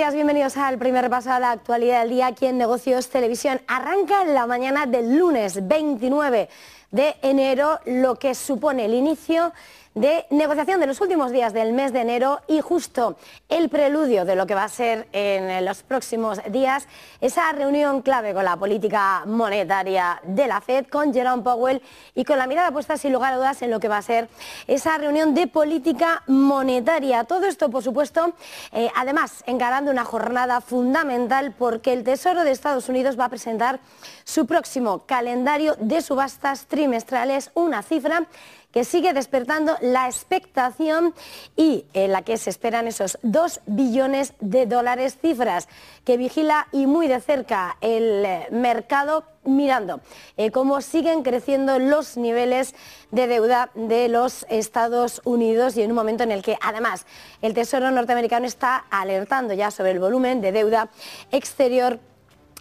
Días, bienvenidos al primer repaso a la actualidad del día aquí en Negocios Televisión. Arranca la mañana del lunes 29 de enero, lo que supone el inicio de negociación de los últimos días del mes de enero y justo el preludio de lo que va a ser en los próximos días esa reunión clave con la política monetaria de la Fed, con Jerome Powell y con la mirada puesta sin lugar a dudas en lo que va a ser esa reunión de política monetaria. Todo esto, por supuesto, eh, además encarando una jornada fundamental porque el Tesoro de Estados Unidos va a presentar su próximo calendario de subastas trimestrales, una cifra que sigue despertando la expectación y en la que se esperan esos 2 billones de dólares, cifras que vigila y muy de cerca el mercado mirando eh, cómo siguen creciendo los niveles de deuda de los Estados Unidos y en un momento en el que además el Tesoro norteamericano está alertando ya sobre el volumen de deuda exterior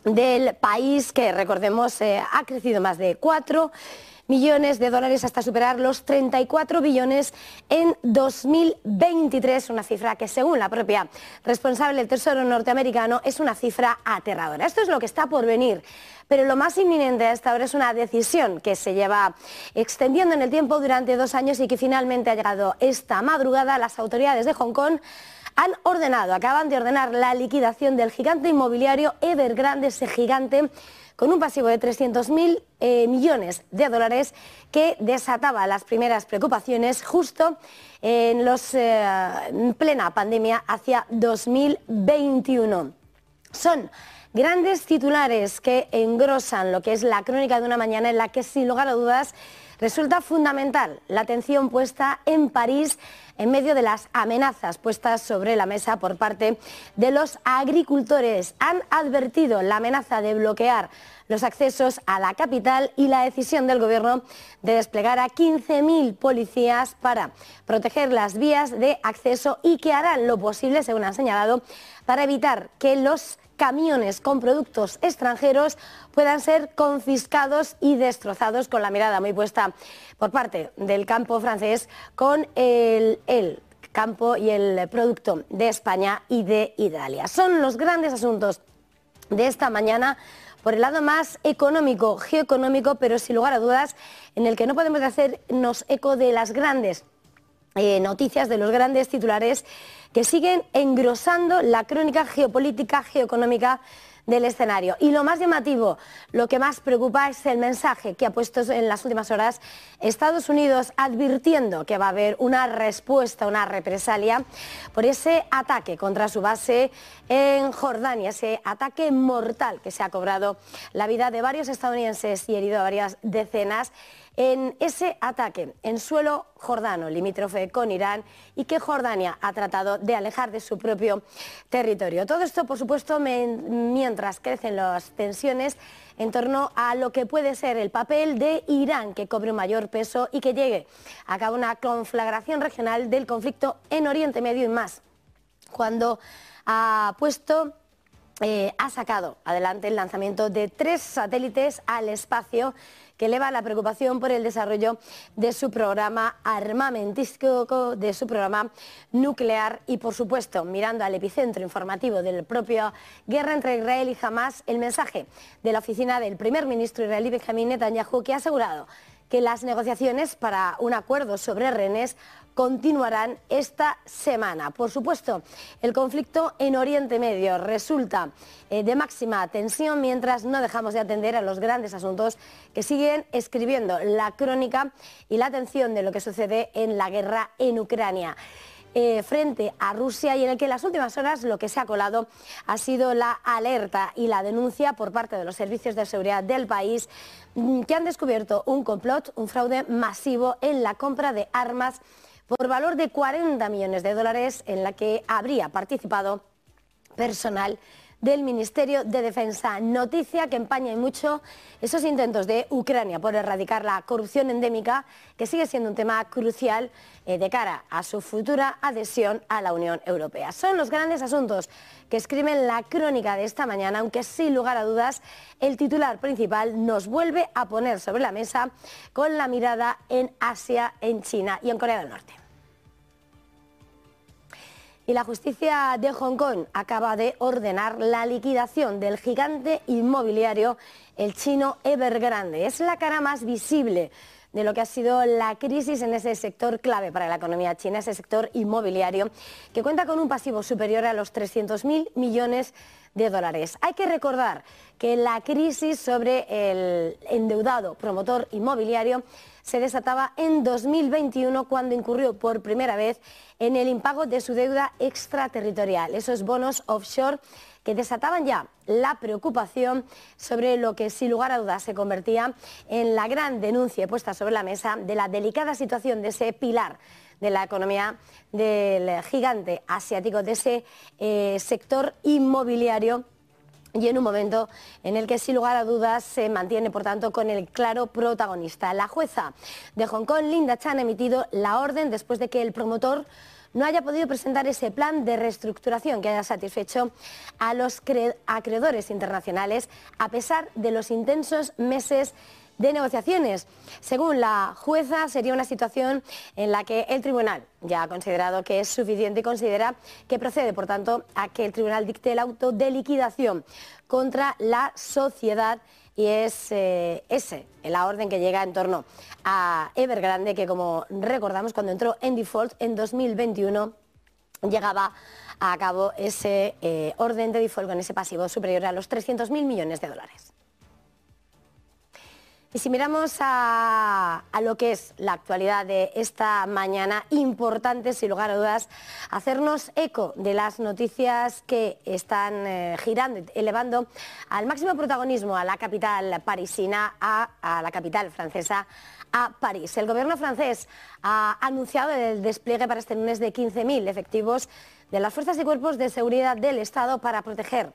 del país que recordemos eh, ha crecido más de 4 millones de dólares hasta superar los 34 billones en 2023, una cifra que según la propia responsable del Tesoro norteamericano es una cifra aterradora. Esto es lo que está por venir. Pero lo más inminente a esta hora es una decisión que se lleva extendiendo en el tiempo durante dos años y que finalmente ha llegado esta madrugada. Las autoridades de Hong Kong han ordenado, acaban de ordenar la liquidación del gigante inmobiliario Evergrande, ese gigante con un pasivo de 300.000 eh, millones de dólares que desataba las primeras preocupaciones justo en, eh, en plena pandemia hacia 2021. Son grandes titulares que engrosan lo que es la crónica de una mañana en la que sin lugar a dudas resulta fundamental la atención puesta en París en medio de las amenazas puestas sobre la mesa por parte de los agricultores. Han advertido la amenaza de bloquear los accesos a la capital y la decisión del Gobierno de desplegar a 15.000 policías para proteger las vías de acceso y que harán lo posible, según han señalado, para evitar que los camiones con productos extranjeros puedan ser confiscados y destrozados con la mirada muy puesta por parte del campo francés con el, campo y el producto de España y de Italia. Son los grandes asuntos de esta mañana por el lado más económico, geoeconómico, pero sin lugar a dudas en el que no podemos hacernos eco de las grandes eh, noticias, de los grandes titulares que siguen engrosando la crónica geopolítica, geoeconómica del escenario. Y lo más llamativo, lo que más preocupa es el mensaje que ha puesto en las últimas horas Estados Unidos advirtiendo que va a haber una respuesta, una represalia por ese ataque contra su base en Jordania, ese ataque mortal que se ha cobrado la vida de varios estadounidenses y herido a varias decenas en ese ataque en suelo jordano, limítrofe con Irán, y que Jordania ha tratado de alejar de su propio territorio. Todo esto, por supuesto, mientras crecen las tensiones en torno a lo que puede ser el papel de Irán, que cobre un mayor peso y que llegue a cabo una conflagración regional del conflicto en Oriente Medio y más, cuando ha puesto eh, ha sacado adelante el lanzamiento de tres satélites al espacio que eleva la preocupación por el desarrollo de su programa armamentístico, de su programa nuclear y, por supuesto, mirando al epicentro informativo del propio guerra entre Israel y Hamas, el mensaje de la oficina del primer ministro israelí Benjamin Netanyahu, que ha asegurado que las negociaciones para un acuerdo sobre rehenes continuarán esta semana. Por supuesto, el conflicto en Oriente Medio resulta eh, de máxima tensión mientras no dejamos de atender a los grandes asuntos que siguen escribiendo la crónica y la atención de lo que sucede en la guerra en Ucrania. eh, frente a Rusia y en el que en las últimas horas lo que se ha colado ha sido la alerta y la denuncia por parte de los servicios de seguridad del país mm, que han descubierto un complot, un fraude masivo en la compra de armas por valor de 40 millones de dólares en la que habría participado personal del Ministerio de Defensa. Noticia que empaña y mucho esos intentos de Ucrania por erradicar la corrupción endémica, que sigue siendo un tema crucial eh, de cara a su futura adhesión a la Unión Europea. Son los grandes asuntos que escriben la crónica de esta mañana, aunque sin lugar a dudas el titular principal nos vuelve a poner sobre la mesa con la mirada en Asia, en China y en Corea del Norte. Y la justicia de Hong Kong acaba de ordenar la liquidación del gigante inmobiliario, el chino Evergrande. Es la cara más visible de lo que ha sido la crisis en ese sector clave para la economía china, ese sector inmobiliario, que cuenta con un pasivo superior a los 300.000 millones de dólares. Hay que recordar que la crisis sobre el endeudado promotor inmobiliario se desataba en 2021 cuando incurrió por primera vez en el impago de su deuda extraterritorial, esos bonos offshore que desataban ya la preocupación sobre lo que sin lugar a dudas se convertía en la gran denuncia puesta sobre la mesa de la delicada situación de ese pilar de la economía del gigante asiático, de ese eh, sector inmobiliario y en un momento en el que sin lugar a dudas se mantiene, por tanto, con el claro protagonista. La jueza de Hong Kong, Linda Chan, ha emitido la orden después de que el promotor no haya podido presentar ese plan de reestructuración que haya satisfecho a los acreedores internacionales a pesar de los intensos meses de negociaciones. Según la jueza, sería una situación en la que el tribunal ya ha considerado que es suficiente y considera que procede, por tanto, a que el tribunal dicte el auto de liquidación contra la sociedad y es eh, ese la orden que llega en torno a Evergrande, que como recordamos cuando entró en default en 2021 llegaba a cabo ese eh, orden de default con ese pasivo superior a los 300.000 millones de dólares. Y si miramos a, lo que es la actualidad de esta mañana, importante, sin lugar a dudas, hacernos eco de las noticias que están eh, girando, elevando al máximo protagonismo a la capital parisina, a, a la capital francesa, a París. El gobierno francés ha anunciado el despliegue para este lunes de 15.000 efectivos de las fuerzas y cuerpos de seguridad del Estado para proteger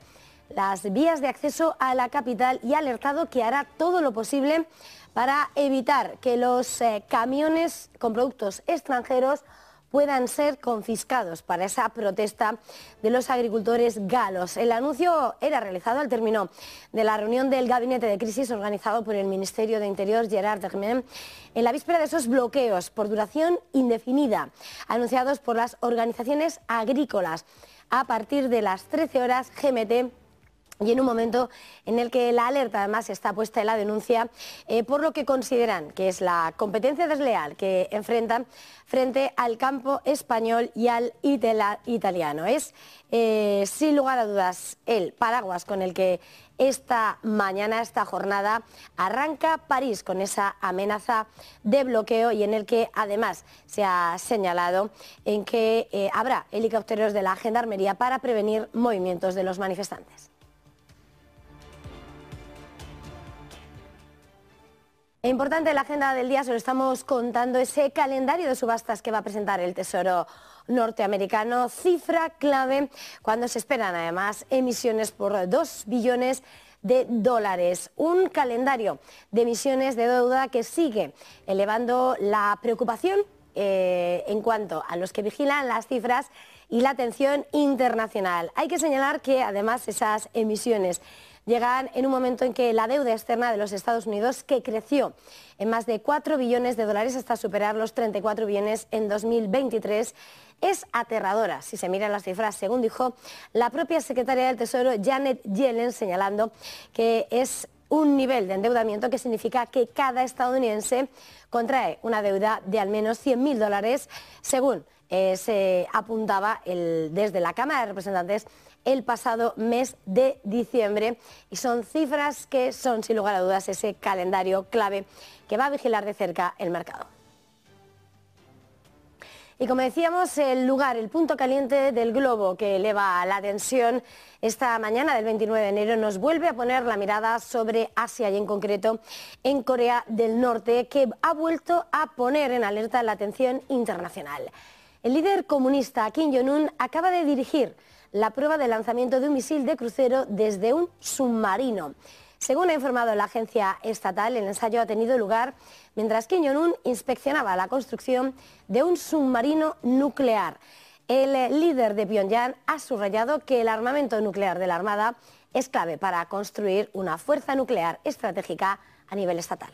las vías de acceso a la capital y ha alertado que hará todo lo posible para evitar que los eh, camiones con productos extranjeros puedan ser confiscados para esa protesta de los agricultores galos. El anuncio era realizado al término de la reunión del gabinete de crisis organizado por el Ministerio de Interior Gerard Dermen en la víspera de esos bloqueos por duración indefinida anunciados por las organizaciones agrícolas a partir de las 13 horas GMT y en un momento en el que la alerta además está puesta en la denuncia eh, por lo que consideran que es la competencia desleal que enfrentan frente al campo español y al italiano. Es, eh, sin lugar a dudas, el paraguas con el que esta mañana, esta jornada, arranca París con esa amenaza de bloqueo y en el que además se ha señalado en que eh, habrá helicópteros de la Gendarmería para prevenir movimientos de los manifestantes. Importante la agenda del día, se lo estamos contando, ese calendario de subastas que va a presentar el Tesoro norteamericano, cifra clave cuando se esperan además emisiones por 2 billones de dólares. Un calendario de emisiones de deuda que sigue elevando la preocupación eh, en cuanto a los que vigilan las cifras y la atención internacional. Hay que señalar que además esas emisiones llegan en un momento en que la deuda externa de los Estados Unidos, que creció en más de 4 billones de dólares hasta superar los 34 billones en 2023, es aterradora. Si se miran las cifras, según dijo la propia secretaria del Tesoro, Janet Yellen, señalando que es un nivel de endeudamiento que significa que cada estadounidense contrae una deuda de al menos 100.000 dólares, según eh, se apuntaba desde la Cámara de Representantes el pasado mes de diciembre y son cifras que son sin lugar a dudas ese calendario clave que va a vigilar de cerca el mercado. Y como decíamos, el lugar, el punto caliente del globo que eleva la tensión esta mañana del 29 de enero nos vuelve a poner la mirada sobre Asia y en concreto en Corea del Norte, que ha vuelto a poner en alerta la atención internacional. El líder comunista Kim Jong-un acaba de dirigir la prueba de lanzamiento de un misil de crucero desde un submarino. Según ha informado la agencia estatal, el ensayo ha tenido lugar mientras Kim Jong-un inspeccionaba la construcción de un submarino nuclear. El líder de Pyongyang ha subrayado que el armamento nuclear de la Armada es clave para construir una fuerza nuclear estratégica a nivel estatal.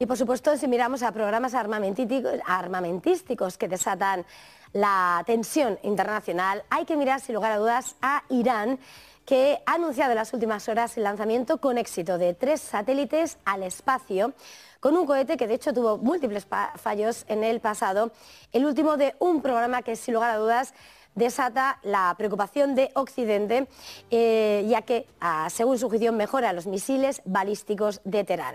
Y por supuesto, si miramos a programas armamentísticos que desatan la tensión internacional, hay que mirar sin lugar a dudas a Irán, que ha anunciado en las últimas horas el lanzamiento con éxito de tres satélites al espacio con un cohete que de hecho tuvo múltiples fallos en el pasado, el último de un programa que sin lugar a dudas desata la preocupación de Occidente, eh, ya que, ah, según su juicio, mejora los misiles balísticos de Teherán.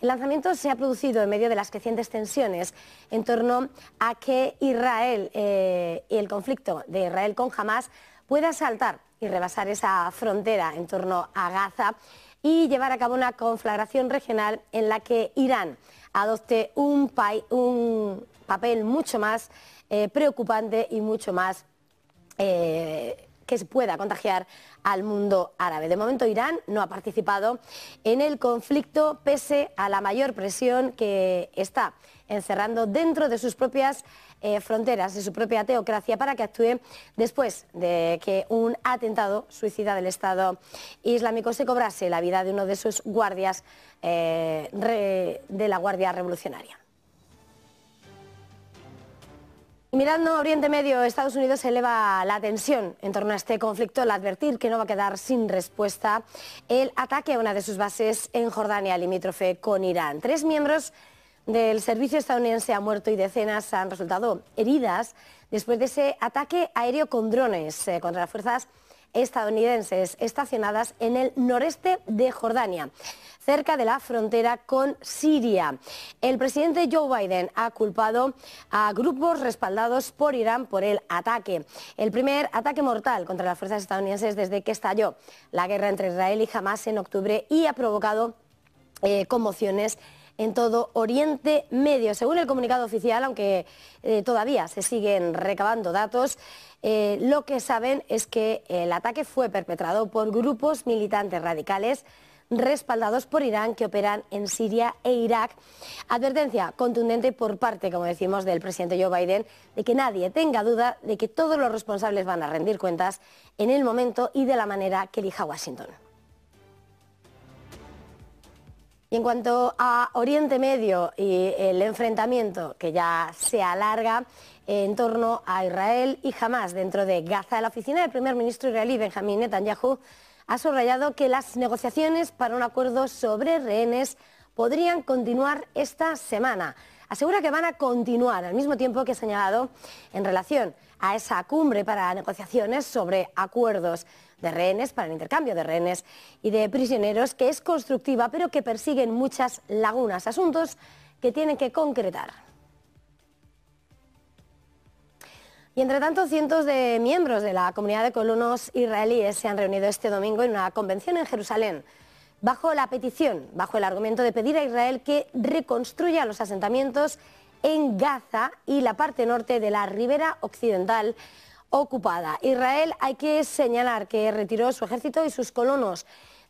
El lanzamiento se ha producido en medio de las crecientes tensiones en torno a que Israel eh, y el conflicto de Israel con Hamas pueda saltar y rebasar esa frontera en torno a Gaza y llevar a cabo una conflagración regional en la que Irán adopte un, papel mucho más eh, preocupante y mucho más eh, que se pueda contagiar al mundo árabe. De momento Irán no ha participado en el conflicto pese a la mayor presión que está encerrando dentro de sus propias eh, fronteras, de su propia teocracia, para que actúe después de que un atentado suicida del Estado Islámico se cobrase la vida de uno de sus guardias eh, de la Guardia Revolucionaria. Mirando Oriente Medio, Estados Unidos eleva la tensión en torno a este conflicto al advertir que no va a quedar sin respuesta el ataque a una de sus bases en Jordania, limítrofe con Irán. Tres miembros del servicio estadounidense han muerto y decenas han resultado heridas después de ese ataque aéreo con drones eh, contra las fuerzas estadounidenses estacionadas en el noreste de Jordania, cerca de la frontera con Siria. El presidente Joe Biden ha culpado a grupos respaldados por Irán por el ataque, el primer ataque mortal contra las fuerzas estadounidenses desde que estalló la guerra entre Israel y Hamas en octubre y ha provocado eh, conmociones en todo Oriente Medio. Según el comunicado oficial, aunque eh, todavía se siguen recabando datos, eh, lo que saben es que el ataque fue perpetrado por grupos militantes radicales respaldados por Irán que operan en Siria e Irak. Advertencia contundente por parte, como decimos, del presidente Joe Biden de que nadie tenga duda de que todos los responsables van a rendir cuentas en el momento y de la manera que elija Washington. Y en cuanto a Oriente Medio y el enfrentamiento que ya se alarga en torno a Israel y Hamas dentro de Gaza, la oficina del primer ministro israelí Benjamín Netanyahu ha subrayado que las negociaciones para un acuerdo sobre rehenes podrían continuar esta semana. Asegura que van a continuar al mismo tiempo que ha señalado en relación a esa cumbre para negociaciones sobre acuerdos de rehenes, para el intercambio de rehenes y de prisioneros, que es constructiva, pero que persiguen muchas lagunas, asuntos que tienen que concretar. Y entre tanto, cientos de miembros de la comunidad de colonos israelíes se han reunido este domingo en una convención en Jerusalén, bajo la petición, bajo el argumento de pedir a Israel que reconstruya los asentamientos en Gaza y la parte norte de la ribera occidental ocupada. Israel hay que señalar que retiró su ejército y sus colonos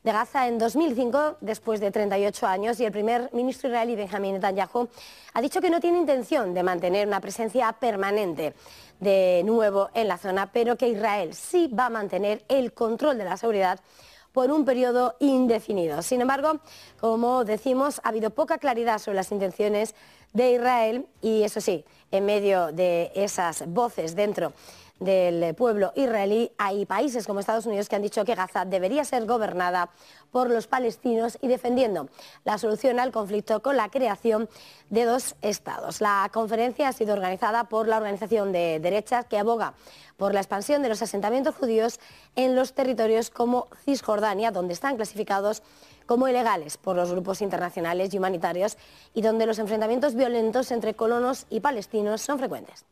de Gaza en 2005, después de 38 años, y el primer ministro israelí Benjamin Netanyahu ha dicho que no tiene intención de mantener una presencia permanente de nuevo en la zona, pero que Israel sí va a mantener el control de la seguridad por un periodo indefinido. Sin embargo, como decimos, ha habido poca claridad sobre las intenciones de Israel y eso sí, en medio de esas voces dentro del pueblo israelí. Hay países como Estados Unidos que han dicho que Gaza debería ser gobernada por los palestinos y defendiendo la solución al conflicto con la creación de dos estados. La conferencia ha sido organizada por la organización de derechas que aboga por la expansión de los asentamientos judíos en los territorios como Cisjordania, donde están clasificados como ilegales por los grupos internacionales y humanitarios y donde los enfrentamientos violentos entre colonos y palestinos son frecuentes.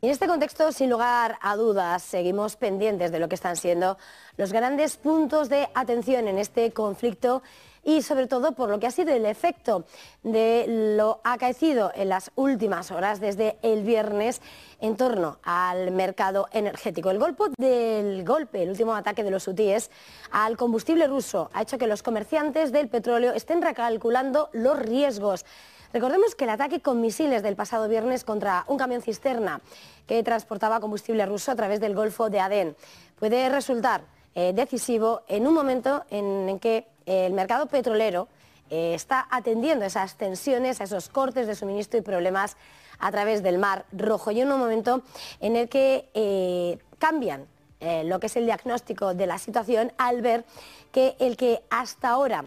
En este contexto, sin lugar a dudas, seguimos pendientes de lo que están siendo los grandes puntos de atención en este conflicto y sobre todo por lo que ha sido el efecto de lo acaecido en las últimas horas desde el viernes en torno al mercado energético. El golpe del golpe, el último ataque de los hutíes al combustible ruso ha hecho que los comerciantes del petróleo estén recalculando los riesgos Recordemos que el ataque con misiles del pasado viernes contra un camión cisterna que transportaba combustible ruso a través del Golfo de Adén puede resultar eh, decisivo en un momento en, que el mercado petrolero eh, está atendiendo esas tensiones, a esos cortes de suministro y problemas a través del Mar Rojo. Y en un momento en el que eh, cambian lo que es el diagnóstico de la situación al ver que el que hasta ahora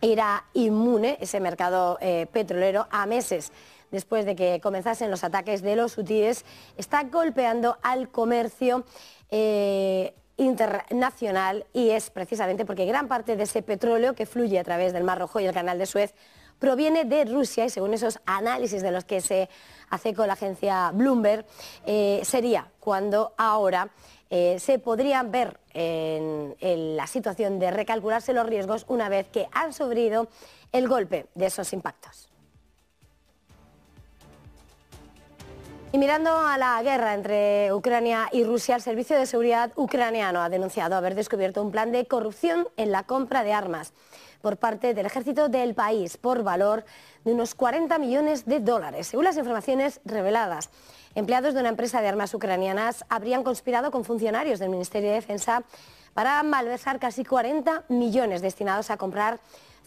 era inmune ese mercado eh, petrolero a meses después de que comenzasen los ataques de los hutíes, está golpeando al comercio eh, internacional y es precisamente porque gran parte de ese petróleo que fluye a través del Mar Rojo y el Canal de Suez proviene de Rusia y según esos análisis de los que se hace con la agencia Bloomberg, eh, sería cuando ahora eh, se podrían ver en, la situación de recalcularse los riesgos una vez que han sufrido el golpe de esos impactos. Y mirando a la guerra entre Ucrania y Rusia, el Servicio de Seguridad ucraniano ha denunciado haber descubierto un plan de corrupción en la compra de armas por parte del ejército del país por valor de unos 40 millones de dólares, según las informaciones reveladas. Empleados de una empresa de armas ucranianas habrían conspirado con funcionarios del Ministerio de Defensa para malversar casi 40 millones destinados a comprar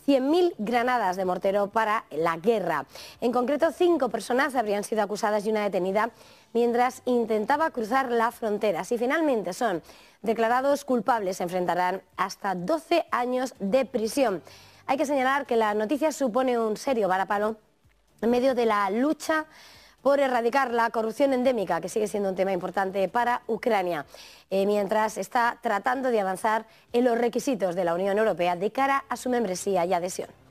100.000 granadas de mortero para la guerra. En concreto, cinco personas habrían sido acusadas y una detenida mientras intentaba cruzar la frontera. Si finalmente son declarados culpables, se enfrentarán hasta 12 años de prisión. Hay que señalar que la noticia supone un serio varapalo en medio de la lucha por erradicar la corrupción endémica, que sigue siendo un tema importante para Ucrania, eh, mientras está tratando de avanzar en los requisitos de la Unión Europea de cara a su membresía y adhesión.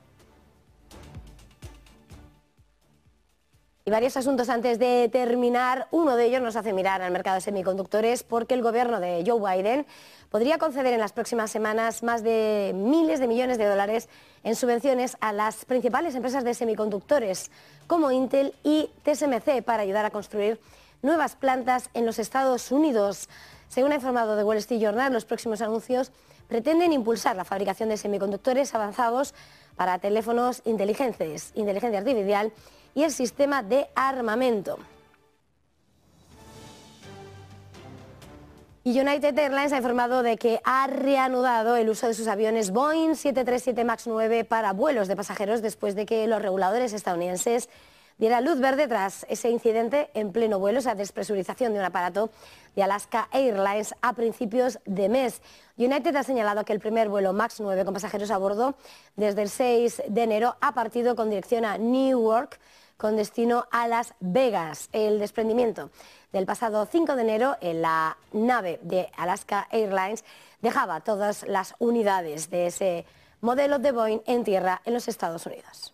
Y varios asuntos antes de terminar. Uno de ellos nos hace mirar al mercado de semiconductores porque el gobierno de Joe Biden podría conceder en las próximas semanas más de miles de millones de dólares en subvenciones a las principales empresas de semiconductores como Intel y TSMC para ayudar a construir nuevas plantas en los Estados Unidos. Según ha informado The Wall Street Journal, los próximos anuncios pretenden impulsar la fabricación de semiconductores avanzados para teléfonos inteligentes, inteligencia artificial y el sistema de armamento. Y United Airlines ha informado de que ha reanudado el uso de sus aviones Boeing 737 MAX 9 para vuelos de pasajeros después de que los reguladores estadounidenses dieran luz verde tras ese incidente en pleno vuelo, esa despresurización de un aparato de Alaska Airlines a principios de mes. United ha señalado que el primer vuelo MAX 9 con pasajeros a bordo desde el 6 de enero ha partido con dirección a Newark con destino a Las Vegas. El desprendimiento del pasado 5 de enero en la nave de Alaska Airlines dejaba todas las unidades de ese modelo de Boeing en tierra en los Estados Unidos.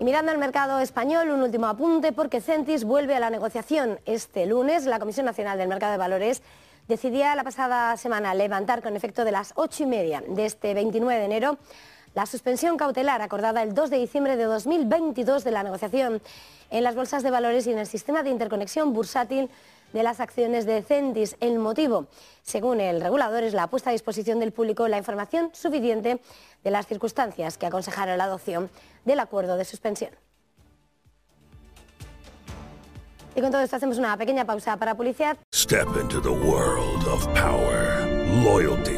Y mirando al mercado español, un último apunte porque Centis vuelve a la negociación este lunes. La Comisión Nacional del Mercado de Valores decidía la pasada semana levantar con efecto de las ocho y media de este 29 de enero la suspensión cautelar acordada el 2 de diciembre de 2022 de la negociación en las bolsas de valores y en el sistema de interconexión bursátil de las acciones de Centis. El motivo, según el regulador, es la puesta a disposición del público la información suficiente de las circunstancias que aconsejaron la adopción del acuerdo de suspensión. Y con todo esto hacemos una pequeña pausa para publicidad. Step into the world of power, loyalty.